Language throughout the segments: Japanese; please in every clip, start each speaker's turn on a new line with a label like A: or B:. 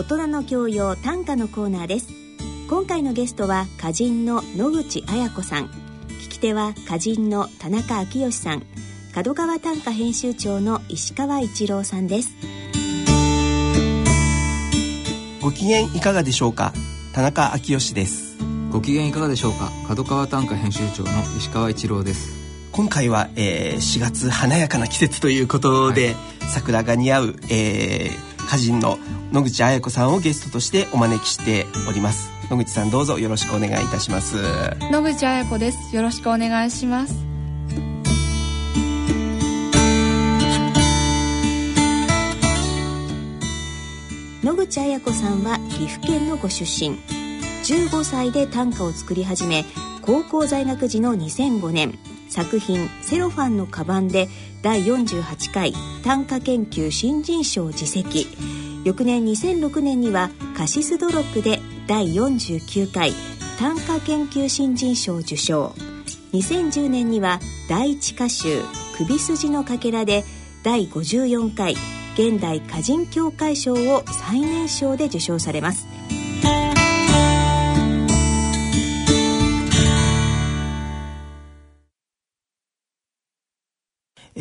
A: 大人の教養短歌のコーナーです。今回のゲストは歌人の野口彩子さん。聞き手は歌人の田中昭義さん。角川短歌編集長の石川一郎さんです。
B: ご機嫌いかがでしょうか？田中昭義です。
C: ご機嫌いかがでしょうか？角川短歌編集長の石川一郎です。
B: 今回は、えー、4月華やかな季節ということで、はい、桜が似合う、えー、歌人の野口彩子さんをゲストとしてお招きしております。野口さんどうぞよろしくお願いいたします。
D: 野口彩子です。よろしくお願いします。
A: 野口彩子さんは岐阜県のご出身。15歳で短歌を作り始め高校在学時の2005年作品「セロファンのカバン」で第48回短歌研究新人賞を受席。翌年2006年にはカシスドロップで第49回短歌研究新人賞受賞。2010年には第一歌集「首筋のかけら」で第54回現代歌人協会賞を最年少で受賞されます。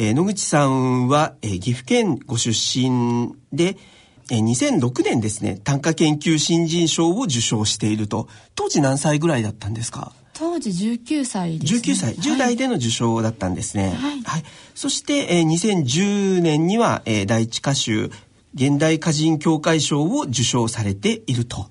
B: えー、野口さんは、えー、岐阜県ご出身で、えー、2006年ですね、短歌研究新人賞を受賞していると。当時何歳ぐらいだったんですか？
D: 当時19歳です、ね。
B: 19歳、10代での受賞だったんですね。はい。はい、そして、えー、2010年には、えー、第一歌集、現代歌人協会賞を受賞されていると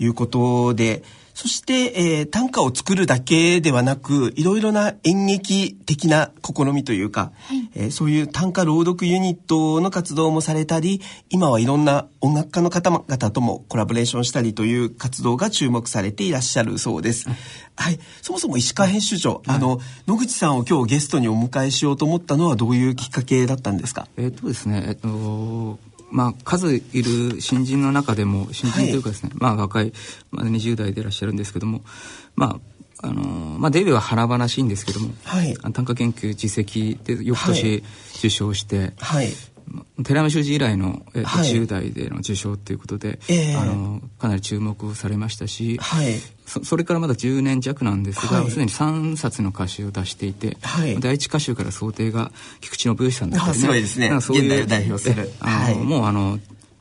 B: いうことで、そして、えー、短歌を作るだけではなく、いろいろな演劇的な試みというか、はい、えー、そういう短歌朗読ユニットの活動もされたり、今はいろんな音楽家の方々ともコラボレーションしたりという活動が注目されていらっしゃるそうです。はい。そもそも石川編集長、あの、野口さんを今日ゲストにお迎えしようと思ったのはどういうきっかけだったんですか？
C: えっとですね、えっと、まあ、数いる新人の中でも新人というかですね、はい、まあ若い、まあ、20代でいらっしゃるんですけどもまああのまあ、デビューは華々しいんですけども、はい、短歌研究実績で翌年受賞して、はい、寺山修司以来の、えーはい、10代での受賞ということで、えー、あのかなり注目されましたし、はい、そそれからまだ10年弱なんですが、はい、すでに3冊の歌集を出していて、はい、第一歌集から想定が菊池信義さんだったりね。
B: すごいですね。そういう代表する。
C: あの、もうあの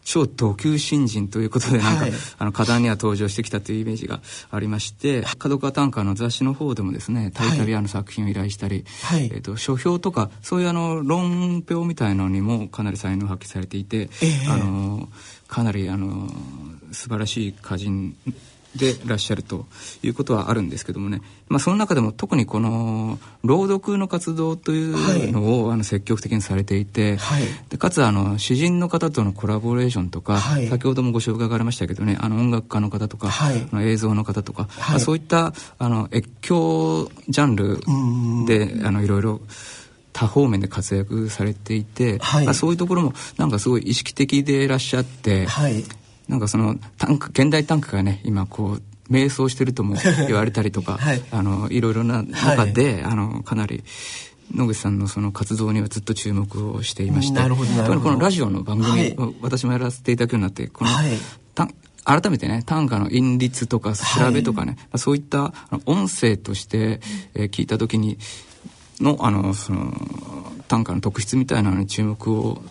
C: 超等級新人ということでなんか、はい、あの、花壇には登場してきたというイメージがありまして、角川短歌の雑誌の方でもですね、たびたびあの作品を依頼したり、はい、えっ、ー、と、書評とか、そういうあの、論評みたいなのにもかなり才能を発揮されていて、えー、あの、かなりあの、素晴らしい歌人でいらっしゃるということはあるんですけどもね、まあ、その中でも特にこの朗読の活動というのを、はい、あの積極的にされていて、はい、でかつあの詩人の方とのコラボレーションとか、はい、先ほどもご紹介がありましたけどねあの音楽家の方とか、はい、映像の方とか、まあ、そういったあの越境ジャンルであのいろいろ多方面で活躍されていて、はい。まあ、そういうところもなんかすごい意識的でいらっしゃって、はい、なんかその短歌現代短歌がね今こう迷走してるとも 言われたりとか、はい、あのいろいろな中で、はい、あのかなり野口さんのその活動にはずっと注目をしていましてこのラジオの番組を私もやらせていただくようになってこの、はい、改めてね短歌の韻律とか調べとかね、はい、そういった音声として、えー、聞いた時にのあのその短歌の特質みたいなのに注目を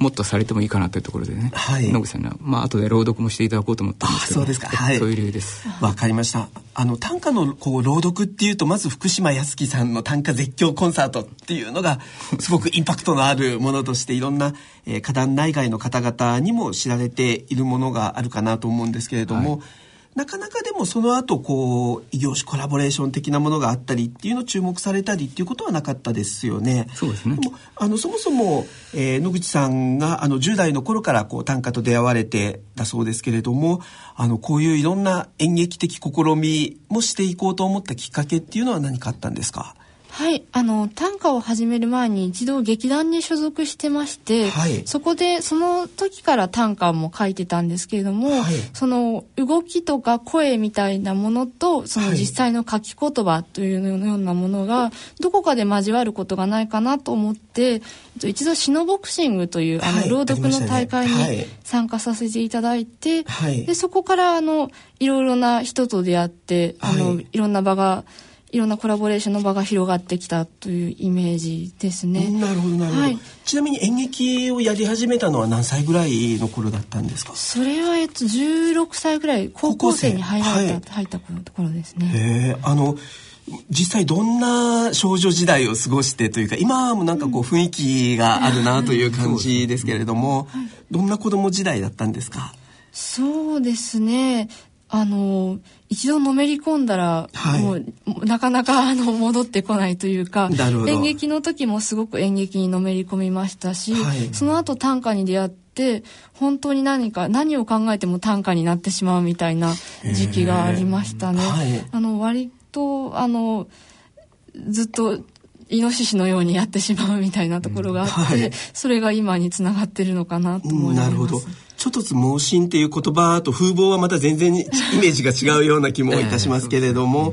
C: もっとされてもいいかなというところでね、はい、野口さんには、まあ後で朗読もしていただこうと思ってますけど、
B: そうですか、はい、
C: そういう理由です。
B: わかりました。あの短歌のこう朗読っていうとまず福島康樹さんの短歌絶叫コンサートっていうのが すごくインパクトのあるものとしていろんな、えー、歌壇内外の方々にも知られているものがあるかなと思うんですけれども。はいなかなかでもその後こう異業種コラボレーション的なものがあったりっていうのを注目されたりっていうことはなかったですよね。
C: そうですね。
B: もあのそもそも、えー、野口さんがあの10代の頃からこう短歌と出会われてだそうですけれども、あのこういういろんな演劇的試みもしていこうと思ったきっかけっていうのは何かあったんですか？
D: はいあの短歌を始める前に一度劇団に所属してまして、はい、そこでその時から短歌も書いてたんですけれども、はい、その動きとか声みたいなものとその実際の書き言葉というようなものがどこかで交わることがないかなと思って一度シノボクシングというあの朗読の大会に参加させていただいて、でそこからあのいろいろな人と出会ってあの、いろんな場がいろんなコラボレーションの場が広がってきたというイメージですね。
B: なるほどなるほど、はい、ちなみに演劇をやり始めたのは何歳ぐらいの頃だったんですか？
D: それはえっと16歳ぐらい高校生に入られた、はい、入った頃ですね。
B: へあの実際どんな少女時代を過ごしてというか今もなんかこう雰囲気があるなという感じですけれども、はい、どんな子供時代だったんですか？
D: そうですねあの一度のめり込んだら、はい、もうなかなかあの戻ってこないというか演劇の時もすごく演劇にのめり込みましたし、はい、その後短歌に出会って本当に何か何を考えても短歌になってしまうみたいな時期がありましたね。はい、あの割とあのずっとイノシシのようにやってしまうみたいなところがあって、はい、それが今につながってるのかなと思います。なるほど。
B: ちょっとつ盲信っていう言葉と風貌はまた全然イメージが違うような気もいたしますけれども、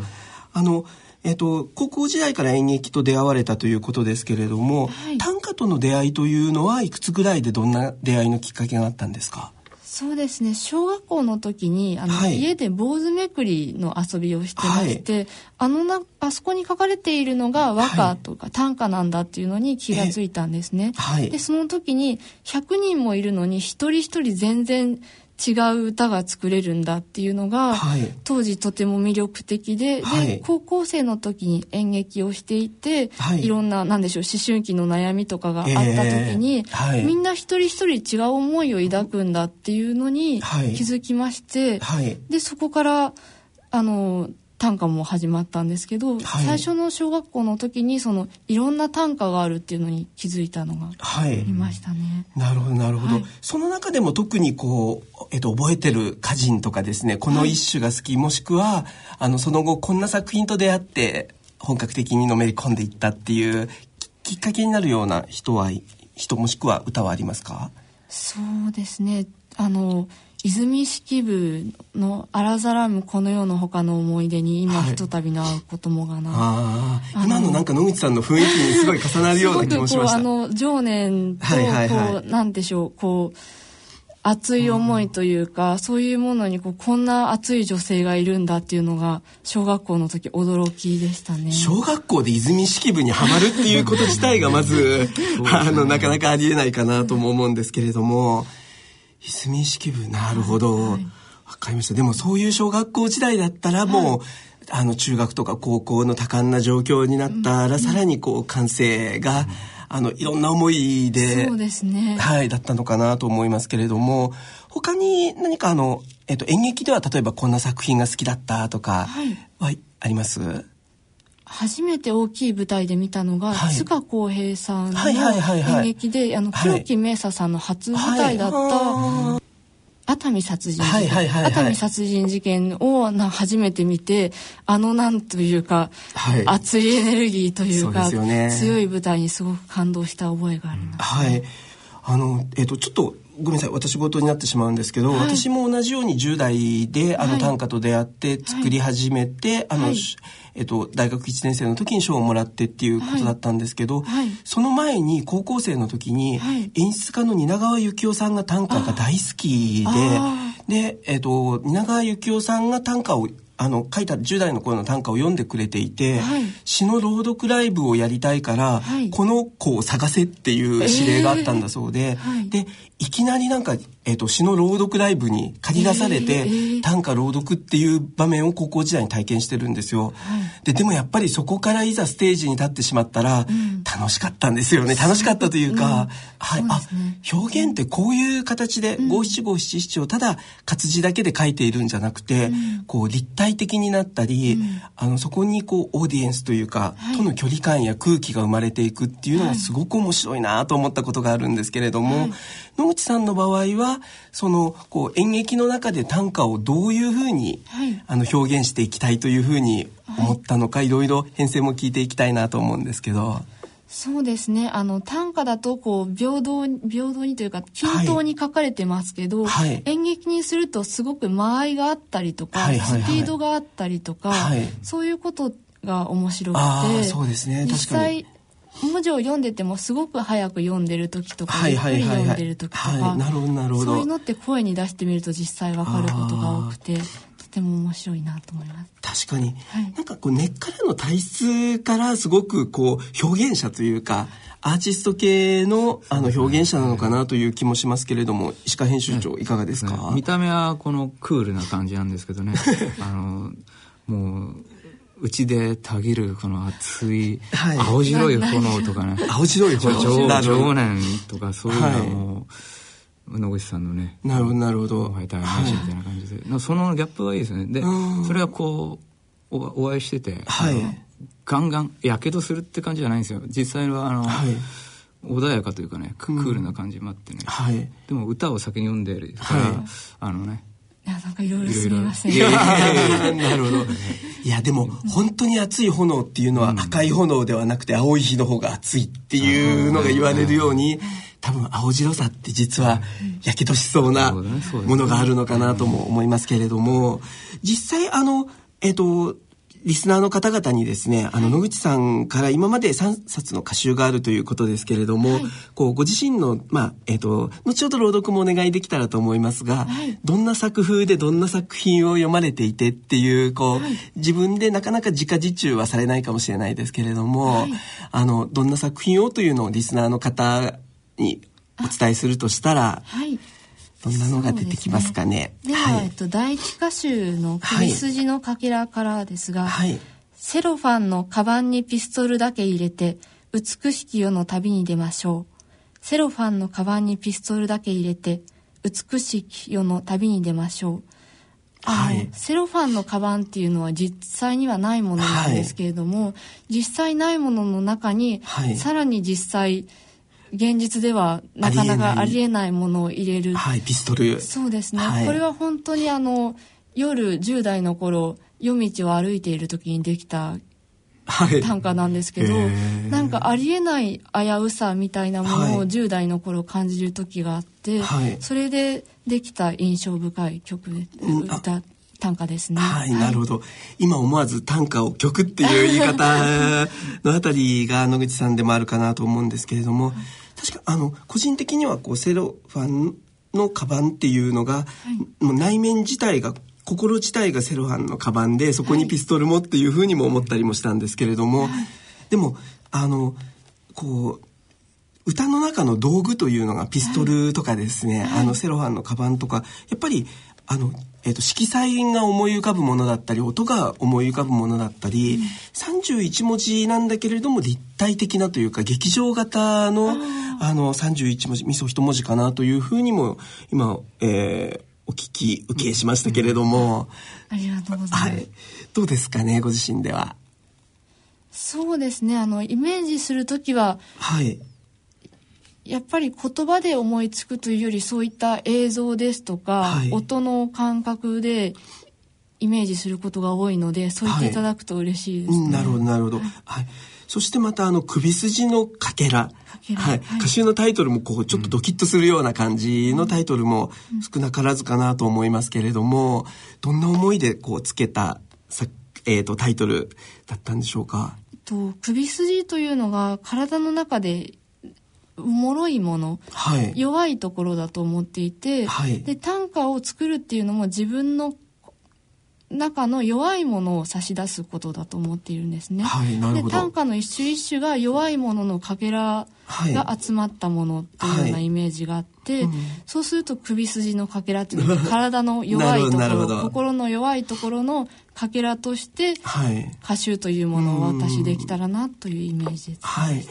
B: あの、えっと、高校時代から演劇と出会われたということですけれども、はい、短歌との出会いというのはいくつぐらいでどんな出会いのきっかけがあったんですか？
D: そうですね。小学校の時にあの、はい、家で坊主めくりの遊びをしてまして、はい、あのなあそこに書かれているのが和歌とか短歌なんだっていうのに気がついたんですね。はい、でその時に100人もいるのに一人一人全然違う歌が作れるんだっていうのが、はい、当時とても魅力的ではい、で高校生の時に演劇をしていて、はい、いろんな何でしょう思春期の悩みとかがあった時に、えー、みんな一人一人違う思いを抱くんだっていうのに気づきまして、でそこからあの短歌も始まったんですけど、はい、最初の小学校の時にそのいろんな短歌があるっていうのに気づいたのがありましたね。
B: はい、なるほどなるほど、はい、その中でも特にこう、えっと、覚えてる歌人とかですねこの一種が好き、もしくはあのその後こんな作品と出会って本格的にのめり込んでいったっていうきっかけになるような人は人もしくは歌はありますか？
D: そうですね。あの泉式部の「あらざらむこの世の他の思い出に今ひとたびの会うこともがな」
B: はい、今のなんか野口さんの雰囲気にすごい重なるような気もしました。あの
D: 情念とこう、はいはい、なんでしょうこう熱い思いというか、うん、そういうものにこうこんな熱い女性がいるんだっていうのが小学校の時驚きでしたね。
B: 小学校で泉式部にはまるっていうこと自体がまず あのなかなかありえないかなとも思うんですけれども泉式部。なるほど、わ、はい、かりました。でもそういう小学校時代だったらもう、はい、あの中学とか高校の多感な状況になったら、うん、さらにこう感性が、うん、あのいろんな思いで
D: そうですね。
B: はいだったのかなと思いますけれども他に何かあの、えっと、演劇では例えばこんな作品が好きだったとかはあります、はい
D: 初めて大きい舞台で見たのが、はい、塚公平さんの演劇で、あの黒木明沙さんの初舞台だった、熱海殺人事件、熱海殺人事件をな初めて見てあのなんというか、はい、熱いエネルギーというか、ね、強い舞台にすごく感動した覚えがあります、
B: ね、はい。あのえっ、ー、とちょっとごめんなさい。私事になってしまうんですけど、はい、私も同じように10代であの短歌と出会って作り始めて、はい、あの、はい、えっと、大学1年生の時に賞をもらってっていうことだったんですけど、その前に高校生の時に演出家の蜷川幸雄さんが短歌が大好きでで、えっと、蜷川幸雄さんが短歌をあの書いた10代の頃の短歌を読んでくれていて、はい、詩の朗読ライブをやりたいから、はい、この子を探せっていう指令があったんだそうで、えー。はい、でいきなりなんか、えーと、詩の朗読ライブに借り出されて、えー、短歌朗読っていう場面を高校時代に体験してるんですよ。ででもやっぱりそこからいざステージに立ってしまったら、うん、楽しかったんですよね。楽しかったというか、うん、はい、ね、あ表現ってこういう形で五七五七七をただ活字だけで書いているんじゃなくて、うん、こう立体体的になったり、うん、あのそこにこうオーディエンスというか、はい、との距離感や空気が生まれていくっていうのがすごく面白いなと思ったことがあるんですけれども、はい、野口さんの場合ははそのこう演劇の中で短歌をどういうふうに、はい、あの表現していきたいというふうに思ったのか、はい、いろいろ編成も聞いていきたいなと思うんですけど。
D: そうですね。あの短歌だとこう平等平等にというか均等に書かれてますけど、はい、演劇にするとすごく間合いがあったりとか、はいはいはい、スピードがあったりとか、はい、そういうことが面白くて
B: そうですね。実際
D: 文字を読んでてもすごく早く読んでる時とか、ゆっくり読んでる時とか、
B: なるほどなるほど。
D: そういうのって声に出してみると実際わかることが多くてとても面白いなと思いま
B: す。確かに、はい、なんかこう根っからの体質からすごくこう表現者というかアーティスト系のあの表現者なのかなという気もしますけれども石川編集長いかがですか、
C: 見た目はこのクールな感じなんですけどね。あのもううちでたぎるこの熱い青白い炎とかね、
B: 青白い炎。
C: 情念とかそういうのも、野口さんのね
B: なるほどなるほど。
C: 大話みたいな感じで、はい、そのギャップがいいですね。でそれはこうおお会いしてて、はい、ガンガンやけどするって感じじゃないんですよ。実際はあの、はい、穏やかというかねクールな感じもあってね、はい、でも歌を先に読んでるから、はい、あのね
D: いやなんかいろいろすみません。
B: なるほど。いやでも本当に熱い炎っていうのは赤い炎ではなくて青い火の方が熱いっていうのが言われるように多分青白さって実はやけどしそうなものがあるのかなとも思いますけれども実際あのえっ、とリスナーの方々にですね、あの、野口さんから今まで3冊の歌集があるということですけれども、はい、こう、ご自身の、まあ、えっ、ー、と、後ほど朗読もお願いできたらと思いますが、はい、どんな作風でどんな作品を読まれていてっていう、こう、はい、自分でなかなか自家自中はされないかもしれないですけれども、あの、どんな作品をというのをリスナーの方にお伝えするとしたら、はいどんなのが出てきますかね。
D: では、はい、えっと、第一歌集の首筋のかけらからですが、はい、セロファンのカバンにピストルだけ入れて、美しき世の旅に出ましょう。セロファンのカバンにピストルだけ入れて、美しき世の旅に出ましょう。はい、セロファンのカバンっていうのは実際にはないものなんですけれども、はい、実際ないものの中に、はい、さらに実際現実ではなかなかありえない。ものを入れる。
B: はい、ピストル。
D: そうですね。はい、これは本当にあの、夜10代の頃、夜道を歩いている時にできた短歌なんですけど、はい、なんかありえない危うさみたいなものを10代の頃感じる時があって、はい、それでできた印象深い曲で、歌短歌ですね。
B: はい、なるほど。今思わず短歌を曲っていう言い方のあたりが野口さんでもあるかなと思うんですけれども、確かあの個人的にはこうセロファンのカバンっていうのが、はい、もう内面自体が心自体がセロファンのカバンでそこにピストルもっていうふうにも思ったりもしたんですけれども、はい、でもあのこう歌の中の道具というのがピストルとかですね、はい、あのセロファンのカバンとかやっぱりあの、えーと、色彩が思い浮かぶものだったり音が思い浮かぶものだったり、うん、31文字なんだけれども立体的なというか劇場型のあの31文字味噌一文字かなというふうにも今、えー、お聞き受けしましたけれども、
D: うん、ありがとうございます、はい、
B: どうですかねご自身では。
D: そうですね。あのイメージする時は、はい、やっぱり言葉で思いつくというよりそういった映像ですとか、はい、音の感覚でイメージすることが多いのでそう言っていただくと嬉しいです、ね。はい、
B: なるほどなるほど、はい、そしてまたあの首筋のかけら。はい、歌集のタイトルもこうちょっとドキッとするような感じのタイトルも少なからずかなと思いますけれども、どんな思いでこうつけたさ、えーと、タイトルだったんでしょうか？
D: と首筋というのが体の中で脆いもの、はい、弱いところだと思っていて、はい、で短歌を作るっていうのも自分の中の弱いものを差し出すことだと思っているんですね。はい、で短歌の一種一種が弱いもののかけらが集まったものっていうようなイメージがあって、はい。うん、そうすると首筋のかけらっていうのは体の弱いところ心の弱いところのかけらとして、歌集というものをお渡しできたらなというイメージで
B: はい、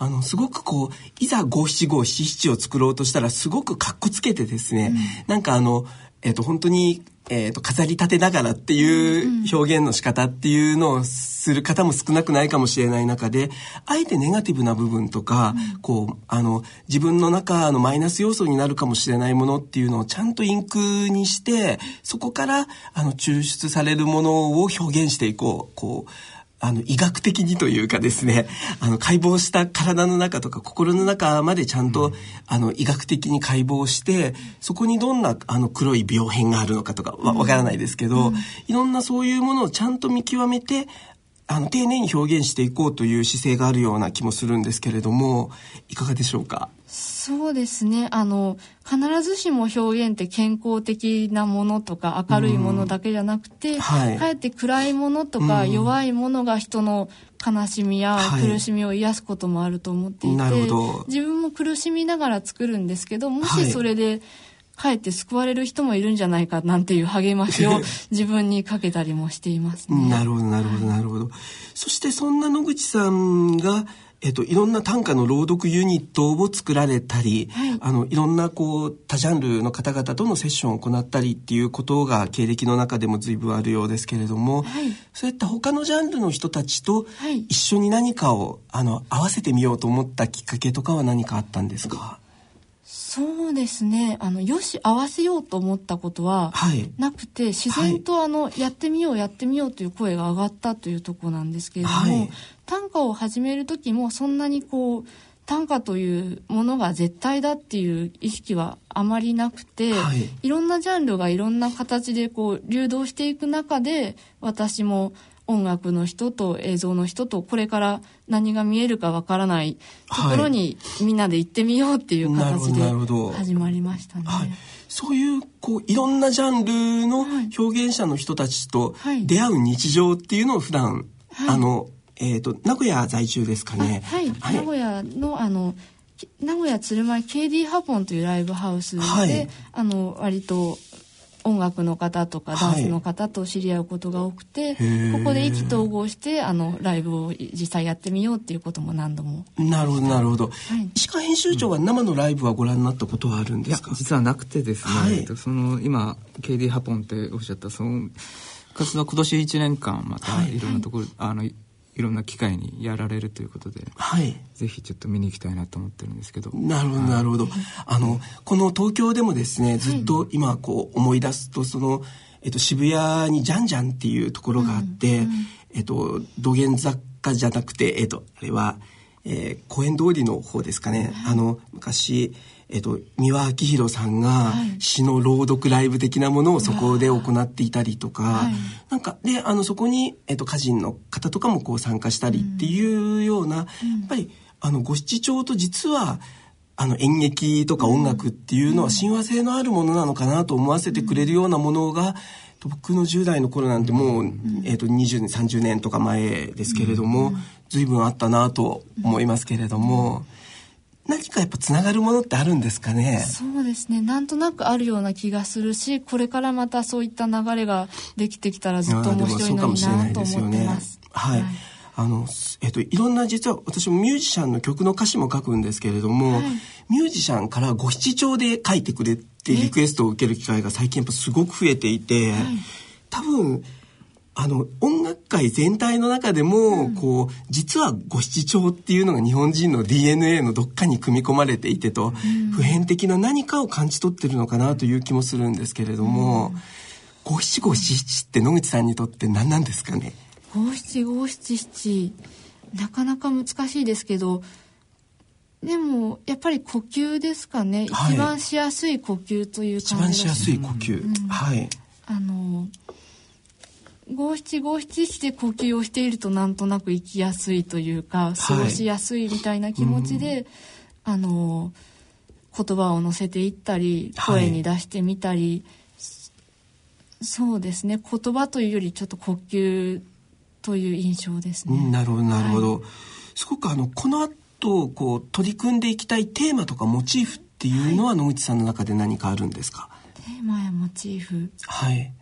B: あの、すごくこう、いざ五七五七七を作ろうとしたら、すごくかっこつけてですね、うん、なんかあの、えっ、ー、と、本当に、えっ、ー、と、飾り立てながらっていう表現の仕方っていうのをする方も少なくないかもしれない中で、あえてネガティブな部分とか、うん、こう、あの、自分の中のマイナス要素になるかもしれないものっていうのをちゃんとインクにして、そこから、あの、抽出されるものを表現していこう、こう、あの、医学的にというかですね、あの、解剖した体の中とか心の中までちゃんと、うん、あの、医学的に解剖して、そこにどんな、あの、黒い病変があるのかとかわ、わからないですけど、うん、いろんなそういうものをちゃんと見極めて、あの、丁寧に表現していこうという姿勢があるような気もするんですけれども、いかがでしょうか？
D: そうですね。あの、必ずしも表現って健康的なものとか明るいものだけじゃなくて、うん。はい、かえって暗いものとか弱いものが人の悲しみや苦しみを癒すこともあると思っていて、はい、自分も苦しみながら作るんですけど、もしそれで、はいかえって救われる人もいるんじゃないかなんていう励ましを自分にかけたりもしていますね。
B: なるほどなるほどなるほど。そしてそんな野口さんがえっと、いろんな短歌の朗読ユニットを作られたり、はい、あのいろんなこう多ジャンルの方々とのセッションを行ったりっていうことが経歴の中でも随分あるようですけれども、はい、そういった他のジャンルの人たちと一緒に何かをあの合わせてみようと思ったきっかけとかは何かあったんですか？
D: そうですね。あのよし合わせようと思ったことはなくて、はい、自然とあの、はい、やってみようやってみようという声が上がったというとこなんですけれども、はい、短歌を始める時もそんなにこう短歌というものが絶対だっていう意識はあまりなくて、はい、いろんなジャンルがいろんな形でこう流動していく中で私も音楽の人と映像の人とこれから何が見えるかわからないところにみんなで行ってみようっていう形で始まりましたね。はい、
B: そういうこういろんなジャンルの表現者の人たちと出会う日常っていうのを普段、はい、あのえっ、ー、と名古屋在住ですかね。
D: はい、名古屋のあの名古屋鶴舞 KD ハポンというライブハウスで、あの割と音楽の方とかダンスの方と知り合うことが多くて、はい、ここで意気投合してあのライブを実際やってみようっていうことも何度も。
B: なるほどなるほど、はい、石川編集長は生のライブはご覧になったことはあるんですか？
C: 実はなくてですね、はい、その今 KD ハポンっておっしゃったその活動今年1年間またいろんなところ、あのいろんな機会にやられるということで、はい、ぜひちょっと見に行きたいなと思ってるんですけど。
B: なるほどなるほど、あのこの東京でもですねずっと今こう思い出すとその、えっと、渋谷にジャンジャンっていうところがあって、うんうん、えっと土源雑貨じゃなくてえっとあれは、えー、公園通りの方ですかね、あの昔えっと、三輪明宏さんが詩の朗読ライブ的なものをそこで行っていたりとか、はい、なんかであのそこに、えっと、歌人の方とかもこう参加したりっていうような、うん、やっぱりあの五七調と実はあの演劇とか音楽っていうのは親和性のあるものなのかなと思わせてくれるようなものが、僕の10代の頃なんてもう、えー、と20年30年とか前ですけれども、随分あったなと思いますけれども。何かやっぱつながるものってあるんですかね？
D: そうですね。なんとなくあるような気がするしこれからまたそういった流れができてきたらずっと面白いのになと思ってます。
B: はい、はい。あの、えっと、いろんな実は私もミュージシャンの曲の歌詞も書くんですけれども、はい、ミュージシャンから五七調で書いてくれってリクエストを受ける機会が最近やっぱすごく増えていて、はい、多分あの音楽界全体の中でも、うん、こう実は五七調っていうのが日本人の DNA のどっかに組み込まれていてと、うん、普遍的な何かを感じ取ってるのかなという気もするんですけれども、五七五七七って野口さんにとって何なんですかね？
D: 五七五七七。なかなか難しいですけどでもやっぱり呼吸ですかね、はい、一番しやすい呼吸という感じ
B: 一番しやすい呼吸、うん、はい。
D: あの五七五七七で呼吸をしているとなんとなく生きやすいというか過ごしやすいみたいな気持ちで、はい、あの言葉を乗せていったり声に出してみたり、はい、そうですね。言葉というよりちょっと呼吸という印象ですね。
B: なるほどなるほど、はい、すごくあのこの後こう取り組んでいきたいテーマとかモチーフっていうのは野口さんの中で何かあるんですか、
D: テーマやモチーフ。
B: はい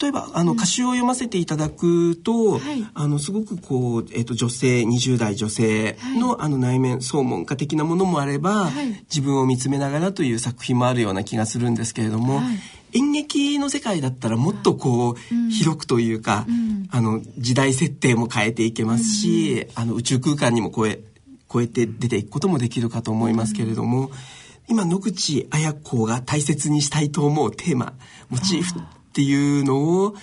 B: 例えばあの歌詞を読ませていただくと、はい、あのすごくこう、えーと、女性20代女性のはい、あの内面総門家的なものもあれば、はい、自分を見つめながらという作品もあるような気がするんですけれども、演劇の世界だったらもっとこう、うん、広くというか、うん、あの時代設定も変えていけますし、うん、あの宇宙空間にも超え超えて出ていくこともできるかと思いますけれども、今野口綾子が大切にしたいと思うテーマモチーフっていうのを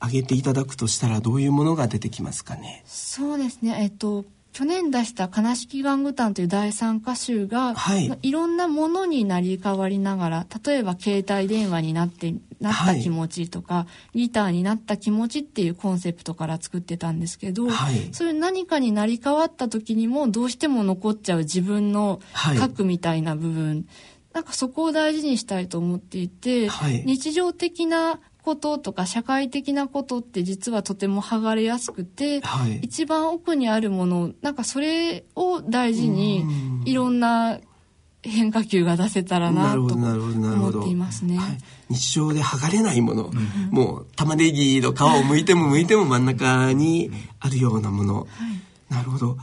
B: 挙げていただくとしたらどういうものが出てきますかね？
D: そうですね。えっと去年出した「悲しき玩具団」という第三歌集が、はい、いろんなものになり変わりながら例えば携帯電話になってなった気持ちとか、はい、ギターになった気持ちっていうコンセプトから作ってたんですけど、はい、そういう何かになり変わった時にもどうしても残っちゃう自分の核みたいな部分、はい、なんかそこを大事にしたいと思っていて、日常的なこととか社会的なことって実はとても剥がれやすくて、はい、一番奥にあるものなんかそれを大事にいろんな変化球が出せたらなと思っていますね、はい、
B: 日常で剥がれないもの、うん、もう玉ねぎの皮を剥いても剥いても真ん中にあるようなもの、はい、なるほど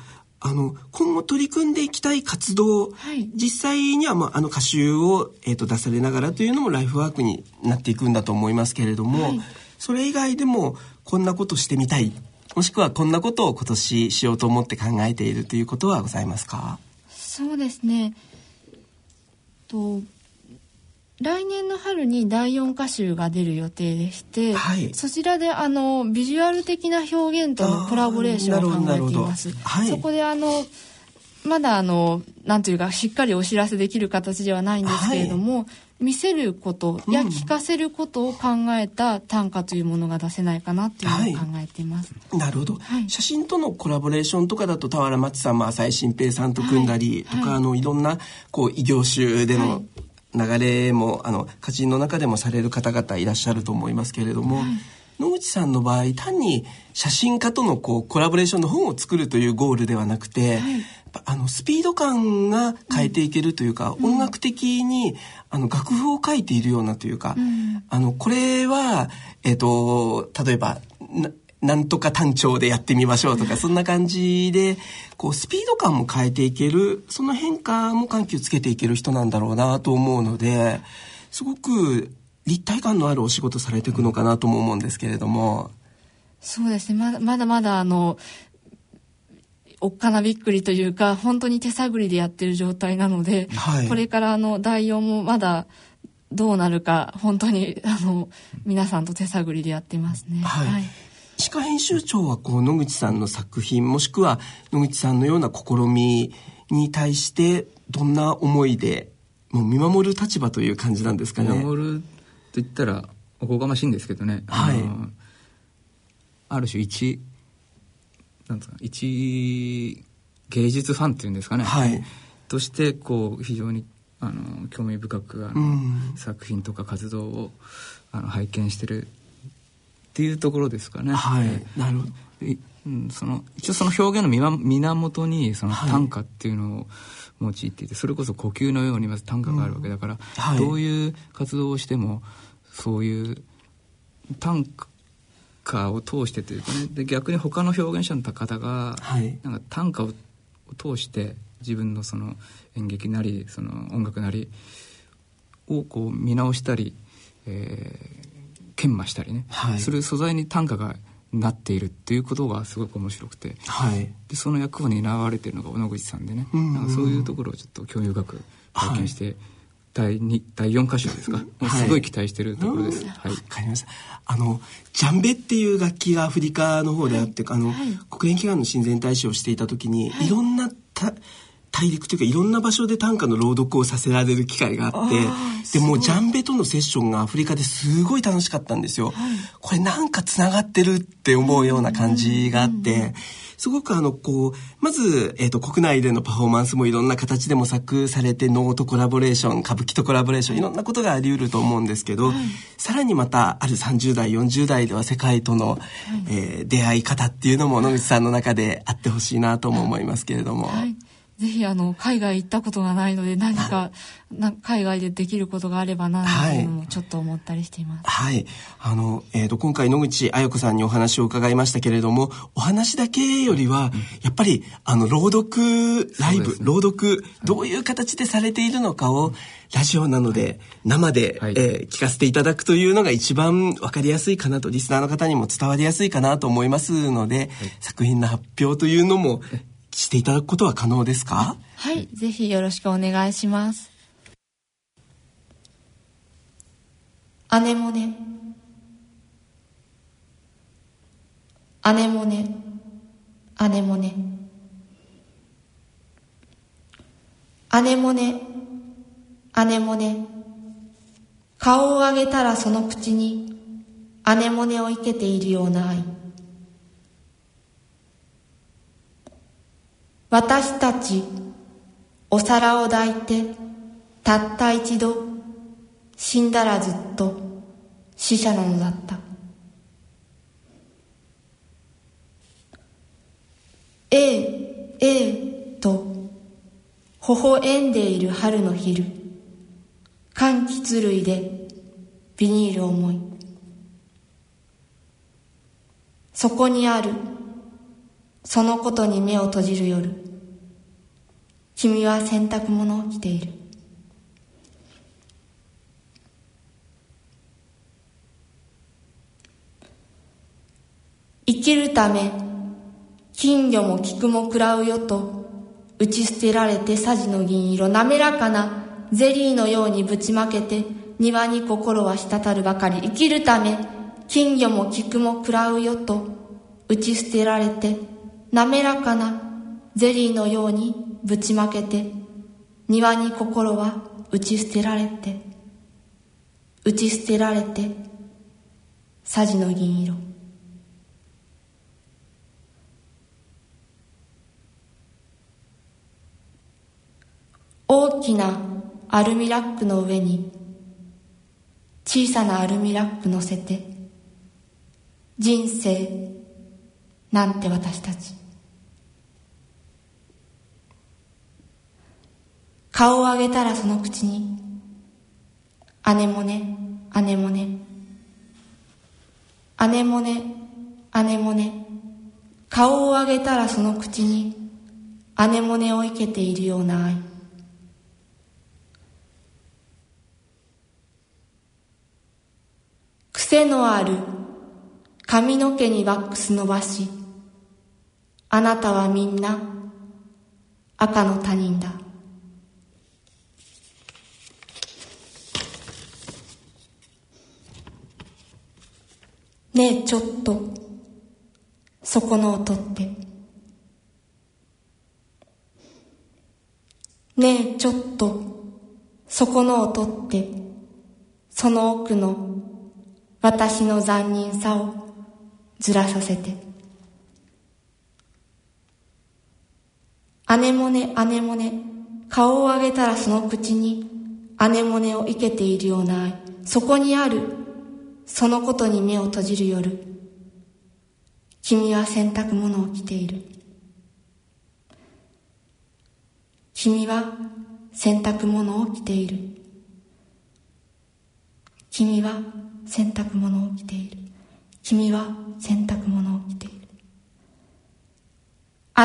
B: あの今後取り組んでいきたい活動、はい、実際には、まあ、あの歌集を、えーと、出されながらというのもライフワークになっていくんだと思いますけれども、はい、それ以外でもこんなことしてみたい。もしくはこんなことを今年しようと思って考えているということはございますか？
D: そうですね。と来年の春に第4歌集が出る予定でして、はい、そちらであのビジュアル的な表現とのコラボレーションを考えています。はい、そこであのまだあのなんというかしっかりお知らせできる形ではないんですけれども、はい、見せることや聞かせることを考えた短歌というものが出せないかなっていうのを考えています。
B: はい、なるほど、はい、写真とのコラボレーションとかだと俵町さんも浅井新平さんと組んだりとか、あのいろんなこう異業種での流れもあの歌人の中でもされる方々いらっしゃると思いますけれども、はい、野口さんの場合単に写真家とのこうコラボレーションの本を作るというゴールではなくて、はい、あのスピード感が変えていけるというか、うん、音楽的にあの楽譜を書いているようなというか、うん、あのこれは、えーと例えばなんとか単調でやってみましょうとか、そんな感じで、こう、スピード感も変えていける、その変化も緩急つけていける人なんだろうなと思うので、すごく立体感のあるお仕事されていくのかなとも思うんですけれども。
D: そうですね。まだまだまだあの、おっかなびっくりというか、本当に手探りでやってる状態なので、はい、これからあの、第4もまだ、どうなるか、本当に、あの、皆さんと手探りでやってますね。はい、はい
B: 歯科編集長はこう野口さんの作品もしくは野口さんのような試みに対してどんな思いでもう見守る立場という感じなんですかね。
C: 見守ると言ったらおこがましいんですけどね。はい。ある種一なんですか一芸術ファンっていうんですかね。はい。としてこう非常にあの興味深くあの、うん、作品とか活動をあの拝見してるっていうところですかね。はい、なるほど。うん、その一応その表現の源にその短歌っていうのを用いていてそれこそ呼吸のようにまず短歌があるわけ。だから、うんはい、どういう活動をしてもそういう短歌を通してというかね。で逆に他の表現者の方が、はい、なんか短歌を通して自分のその演劇なりその音楽なりをこう見直したり、えー、研磨したりね、はい、する素材に短歌がなっているっていうことがすごく面白くて、はい、でその役を担われてるのが小野口さんでね、うん。なんかそういうところをちょっと興味深く拝見して、はい、第2第4箇所ですか、すごい期待してるところです。
B: はい、わ、かりました。あのジャンベっていう楽器がアフリカの方であって、あの、国連祈願の親善大使をしていた時に、いろんなた大陸というかいろんな場所で短歌の朗読をさせられる機会があってでもジャンベとのセッションがアフリカですごい楽しかったんですよ。はい、これなんかつながってるって思うような感じがあって。すごくあの、こう、まず、えっ、ー、と、国内でのパフォーマンスもいろんな形で模索されて、能とコラボレーション、歌舞伎とコラボレーション、いろんなことがあり得ると思うんですけど、はい、さらにまた、ある30代、40代では世界との、はい、えー、出会い方っていうのも野口さんの中であってほしいなとも思いますけれども。はい
D: ぜひあの海外行ったことがないので何かな海外でできることがあればなとい。うのもちょっと思ったりしています。
B: はい、あの、えーと、今回野口彩子さんにお話を伺いましたけれどもお話だけよりは、やっぱりあの朗読ライブ、ね、朗読どういう形でされているのかを、ラジオなので生で、はい、えー、聞かせていただくというのが一番わかりやすいかなとリスナーの方にも伝わりやすいかなと思いますので、はい、作品の発表というのもしていただくことは可能ですか？
D: はいぜひよろしくお願いします。姉もね姉もね姉もね姉もね姉もね顔を上げたらその口に姉もねを生けているような愛。私たちお皿を抱いてたった一度死んだらずっと死者なのだった。ええええと微笑んでいる春の昼柑橘類でビニール重い。そこにあるそのことに目を閉じる夜。君は洗濯物を着ている。生きるため金魚も菊も食らうよと打ち捨てられてさじの銀色滑らかなゼリーのようにぶちまけて庭に心は滴るばかり生きるため金魚も菊も食らうよと打ち捨てられて滑らかなゼリーのようにぶちまけて庭に心は打ち捨てられて打ち捨てられてさじの銀色。大きなアルミラックの上に小さなアルミラック乗せて人生なんて私たち。顔を上げたらその口に姉もね姉もね姉もね姉もね顔を上げたらその口に姉もねを生けているような愛癖のある髪の毛にワックス伸ばしあなたはみんな赤の他人だ。ねえちょっと。そこのを取って。ねえちょっと。そこのを取って。その奥の。私の残忍さを。ずらさせて。姉もね姉もね。顔を上げたらその口に姉もねを生けているような愛。そこにある。そのことに目を閉じる夜君は洗濯物を着ている。君は洗濯物を着ている。君は洗濯物を着ている。君は洗濯物を着ている。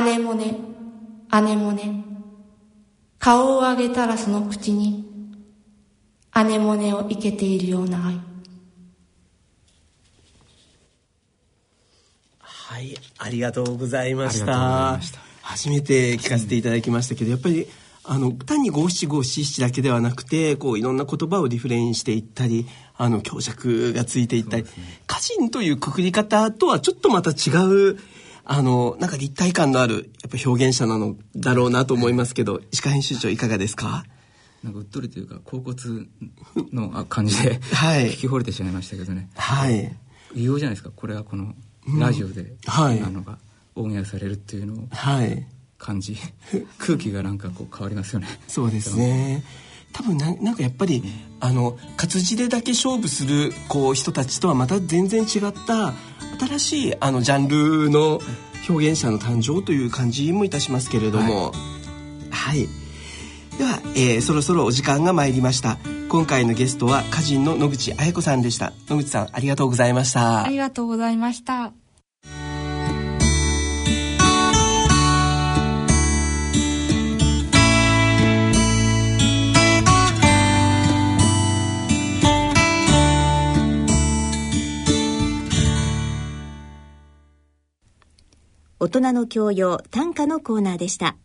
D: 姉もね姉もね顔を上げたらその口に姉もねを生けているような愛。
B: はいありがとうございました。初めて聞かせていただきましたけどやっぱりあの単に五七五七七だけではなくてこういろんな言葉をリフレインしていったりあの強弱がついていったり、ね、歌人というくくり方とはちょっとまた違うあのなんか立体感のあるやっぱ表現者なのだろうなと思いますけど石川編集長いかがですか
C: なんかうっとりというか甲骨の感じで、はい、聞き惚れてしまいましたけどね
B: はい
C: 異様じゃないですかこれはこのラジオで、うん、はい、あのがオンエアされるっていうのを、はい。感じ。空気がなんかこう変わりますよね。
B: そうですね。多分ななんかやっぱり、あの活字でだけ勝負するこう人たちとはまた全然違った新しいあのジャンルの表現者の誕生という感じもいたしますけれども、はい、はい。では、えー、そろそろお時間が参りました今回のゲストは歌人の野口彩子さんでした。野口さんありがとうございました。
D: ありがとうございました。
A: 大人の教養短歌のコーナーでした。